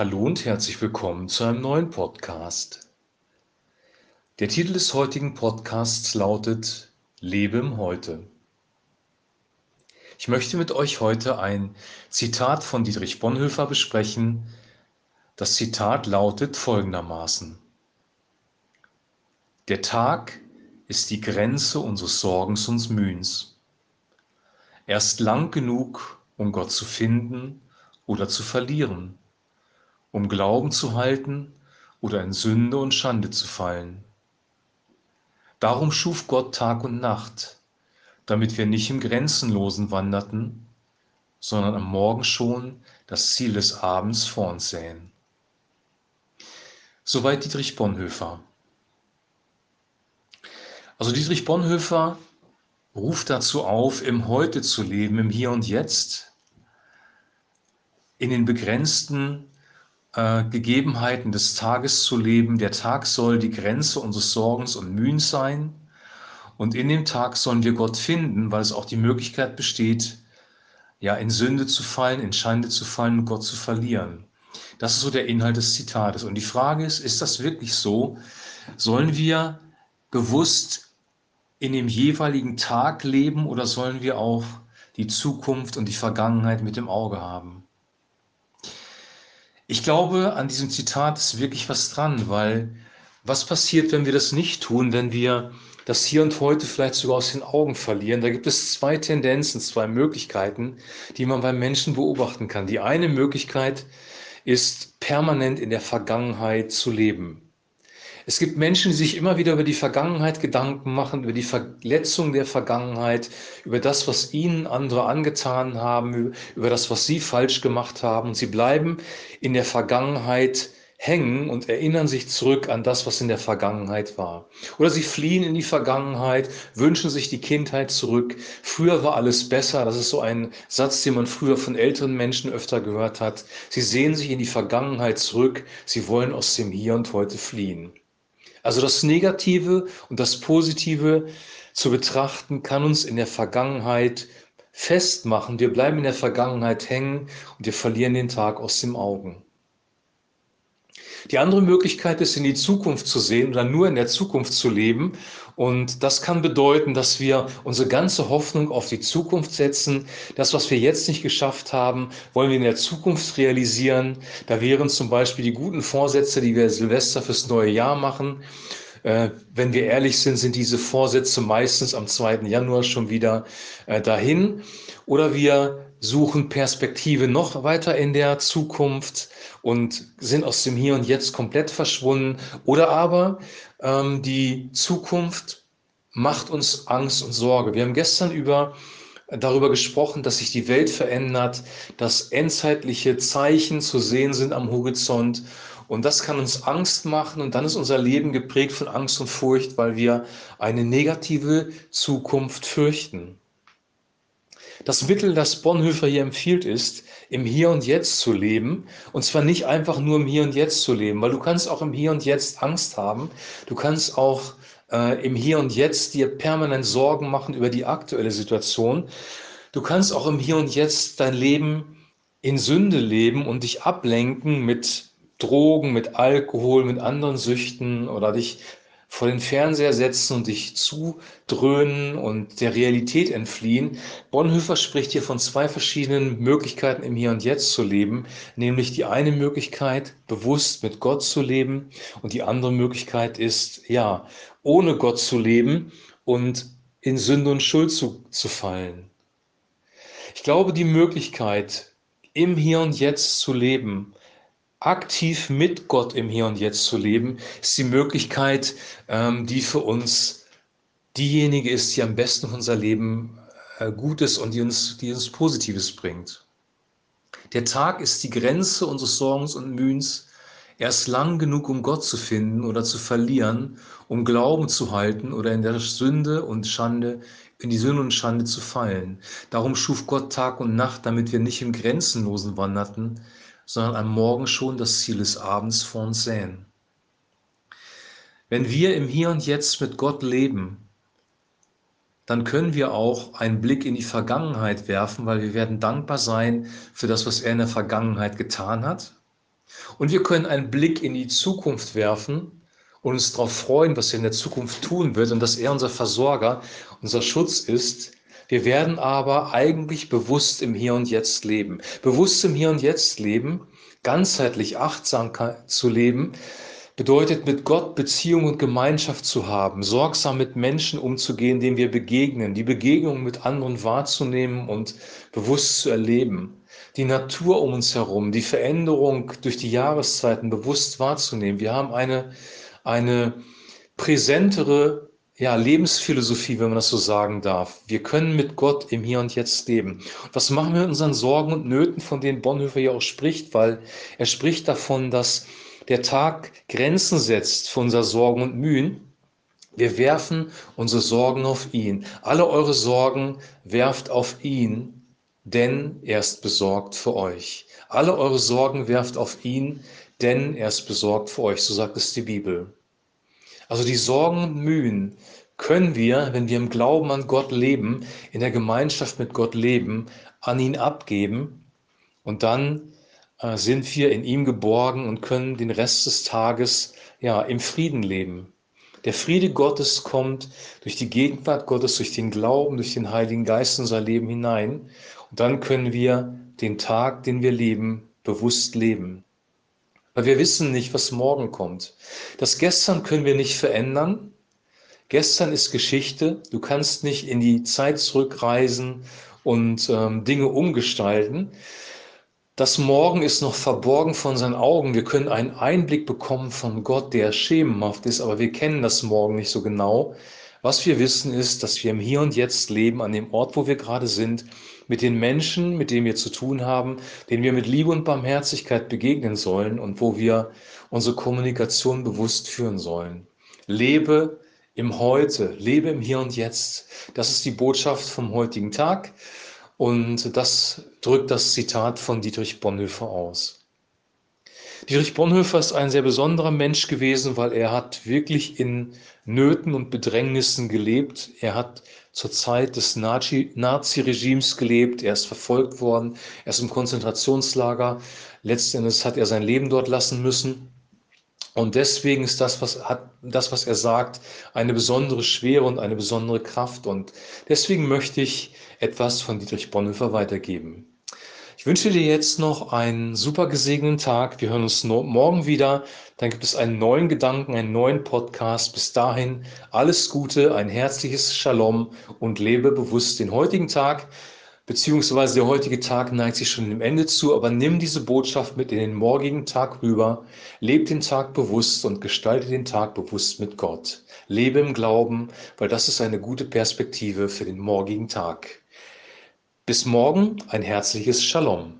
Hallo und herzlich willkommen zu einem neuen Podcast. Der Titel des heutigen Podcasts lautet Lebe im Heute. Ich möchte mit euch heute ein Zitat von Dietrich Bonhoeffer besprechen. Das Zitat lautet folgendermaßen. Der Tag ist die Grenze unseres Sorgens und Mühens. Er ist lang genug, um Gott zu finden oder zu verlieren, um Glauben zu halten oder in Sünde und Schande zu fallen. Darum schuf Gott Tag und Nacht, damit wir nicht im Grenzenlosen wanderten, sondern am Morgen schon das Ziel des Abends vor uns sähen. Soweit Dietrich Bonhoeffer. Also Dietrich Bonhoeffer ruft dazu auf, im Heute zu leben, im Hier und Jetzt, in den begrenzten äh, Gegebenheiten des Tages zu leben. Der Tag soll die Grenze unseres Sorgens und Mühens sein. Und in dem Tag sollen wir Gott finden, weil es auch die Möglichkeit besteht, ja, in Sünde zu fallen, in Schande zu fallen und Gott zu verlieren. Das ist so der Inhalt des Zitates. Und die Frage ist, ist das wirklich so? Sollen wir bewusst in dem jeweiligen Tag leben oder sollen wir auch die Zukunft und die Vergangenheit mit im Auge haben? Ich glaube, an diesem Zitat ist wirklich was dran, weil was passiert, wenn wir das nicht tun, wenn wir das Hier und Heute vielleicht sogar aus den Augen verlieren? Da gibt es zwei Tendenzen, zwei Möglichkeiten, die man beim Menschen beobachten kann. Die eine Möglichkeit ist, permanent in der Vergangenheit zu leben. Es gibt Menschen, die sich immer wieder über die Vergangenheit Gedanken machen, über die Verletzung der Vergangenheit, über das, was ihnen andere angetan haben, über das, was sie falsch gemacht haben. Sie bleiben in der Vergangenheit hängen und erinnern sich zurück an das, was in der Vergangenheit war. Oder sie fliehen in die Vergangenheit, wünschen sich die Kindheit zurück. Früher war alles besser. Das ist so ein Satz, den man früher von älteren Menschen öfter gehört hat. Sie sehen sich in die Vergangenheit zurück. Sie wollen aus dem Hier und Heute fliehen. Also das Negative und das Positive zu betrachten, kann uns in der Vergangenheit festmachen. Wir bleiben in der Vergangenheit hängen und wir verlieren den Tag aus dem Augen. Die andere Möglichkeit ist, in die Zukunft zu sehen oder nur in der Zukunft zu leben. Und das kann bedeuten, dass wir unsere ganze Hoffnung auf die Zukunft setzen. Das, was wir jetzt nicht geschafft haben, wollen wir in der Zukunft realisieren. Da wären zum Beispiel die guten Vorsätze, die wir Silvester fürs neue Jahr machen. Äh, wenn wir ehrlich sind, sind diese Vorsätze meistens am 2. Januar schon wieder äh, dahin. Oder wir suchen Perspektive noch weiter in der Zukunft und sind aus dem Hier und Jetzt komplett verschwunden. Oder aber ähm, die Zukunft macht uns Angst und Sorge. Wir haben gestern über darüber gesprochen, dass sich die Welt verändert, dass endzeitliche Zeichen zu sehen sind am Horizont. Und das kann uns Angst machen und dann ist unser Leben geprägt von Angst und Furcht, weil wir eine negative Zukunft fürchten. Das Mittel, das Bonhoeffer hier empfiehlt, ist, im Hier und Jetzt zu leben. Und zwar nicht einfach nur im Hier und Jetzt zu leben, weil du kannst auch im Hier und Jetzt Angst haben. Du kannst auch äh, im Hier und Jetzt dir permanent Sorgen machen über die aktuelle Situation. Du kannst auch im Hier und Jetzt dein Leben in Sünde leben und dich ablenken mit Drogen, mit Alkohol, mit anderen Süchten oder dich vor den Fernseher setzen und dich zudröhnen und der Realität entfliehen. Bonhoeffer spricht hier von zwei verschiedenen Möglichkeiten im Hier und Jetzt zu leben, nämlich die eine Möglichkeit, bewusst mit Gott zu leben und die andere Möglichkeit ist, ja, ohne Gott zu leben und in Sünde und Schuld zu, zu fallen. Ich glaube, die Möglichkeit, im Hier und Jetzt zu leben, aktiv mit Gott im Hier und Jetzt zu leben, ist die Möglichkeit, ähm, die für uns diejenige ist, die am besten für unser Leben äh, gut ist und die uns, die uns Positives bringt. Der Tag ist die Grenze unseres Sorgens und Mühens. Er ist lang genug, um Gott zu finden oder zu verlieren, um Glauben zu halten oder in der Sünde und Schande, in die Sünde und Schande zu fallen. Darum schuf Gott Tag und Nacht, damit wir nicht im Grenzenlosen wanderten, sondern am Morgen schon das Ziel des Abends vor uns sehen. Wenn wir im Hier und Jetzt mit Gott leben, dann können wir auch einen Blick in die Vergangenheit werfen, weil wir werden dankbar sein für das, was er in der Vergangenheit getan hat. Und wir können einen Blick in die Zukunft werfen und uns darauf freuen, was er in der Zukunft tun wird und dass er unser Versorger, unser Schutz ist. Wir werden aber eigentlich bewusst im Hier und Jetzt leben. Bewusst im Hier und Jetzt leben, ganzheitlich achtsam zu leben, bedeutet mit Gott Beziehung und Gemeinschaft zu haben, sorgsam mit Menschen umzugehen, denen wir begegnen, die Begegnung mit anderen wahrzunehmen und bewusst zu erleben, die Natur um uns herum, die Veränderung durch die Jahreszeiten bewusst wahrzunehmen. Wir haben eine, eine präsentere ja, Lebensphilosophie, wenn man das so sagen darf. Wir können mit Gott im Hier und Jetzt leben. Was machen wir mit unseren Sorgen und Nöten, von denen Bonhoeffer ja auch spricht, weil er spricht davon, dass der Tag Grenzen setzt für unser Sorgen und Mühen. Wir werfen unsere Sorgen auf ihn. Alle eure Sorgen werft auf ihn, denn er ist besorgt für euch. Alle eure Sorgen werft auf ihn, denn er ist besorgt für euch. So sagt es die Bibel. Also die Sorgen und Mühen können wir, wenn wir im Glauben an Gott leben, in der Gemeinschaft mit Gott leben, an ihn abgeben und dann äh, sind wir in ihm geborgen und können den Rest des Tages ja im Frieden leben. Der Friede Gottes kommt durch die Gegenwart Gottes, durch den Glauben, durch den Heiligen Geist in unser Leben hinein. Und dann können wir den Tag, den wir leben, bewusst leben. Weil wir wissen nicht, was morgen kommt. Das Gestern können wir nicht verändern. Gestern ist Geschichte. Du kannst nicht in die Zeit zurückreisen und ähm, Dinge umgestalten. Das Morgen ist noch verborgen von seinen Augen. Wir können einen Einblick bekommen von Gott, der schemenhaft ist, aber wir kennen das Morgen nicht so genau. Was wir wissen ist, dass wir im Hier und Jetzt leben, an dem Ort, wo wir gerade sind, mit den Menschen, mit denen wir zu tun haben, denen wir mit Liebe und Barmherzigkeit begegnen sollen und wo wir unsere Kommunikation bewusst führen sollen. Lebe im Heute, lebe im Hier und Jetzt. Das ist die Botschaft vom heutigen Tag und das drückt das Zitat von Dietrich Bonhoeffer aus. Dietrich Bonhoeffer ist ein sehr besonderer Mensch gewesen, weil er hat wirklich in Nöten und Bedrängnissen gelebt. Er hat zur Zeit des Nazi-Regimes gelebt. Er ist verfolgt worden. Er ist im Konzentrationslager. Letztendlich hat er sein Leben dort lassen müssen. Und deswegen ist das, was, hat, das, was er sagt, eine besondere Schwere und eine besondere Kraft. Und deswegen möchte ich etwas von Dietrich Bonhoeffer weitergeben. Ich wünsche dir jetzt noch einen super gesegneten Tag. Wir hören uns morgen wieder. Dann gibt es einen neuen Gedanken, einen neuen Podcast. Bis dahin alles Gute, ein herzliches Shalom und lebe bewusst den heutigen Tag. Beziehungsweise der heutige Tag neigt sich schon dem Ende zu, aber nimm diese Botschaft mit in den morgigen Tag rüber. Lebe den Tag bewusst und gestalte den Tag bewusst mit Gott. Lebe im Glauben, weil das ist eine gute Perspektive für den morgigen Tag. Bis morgen ein herzliches Shalom.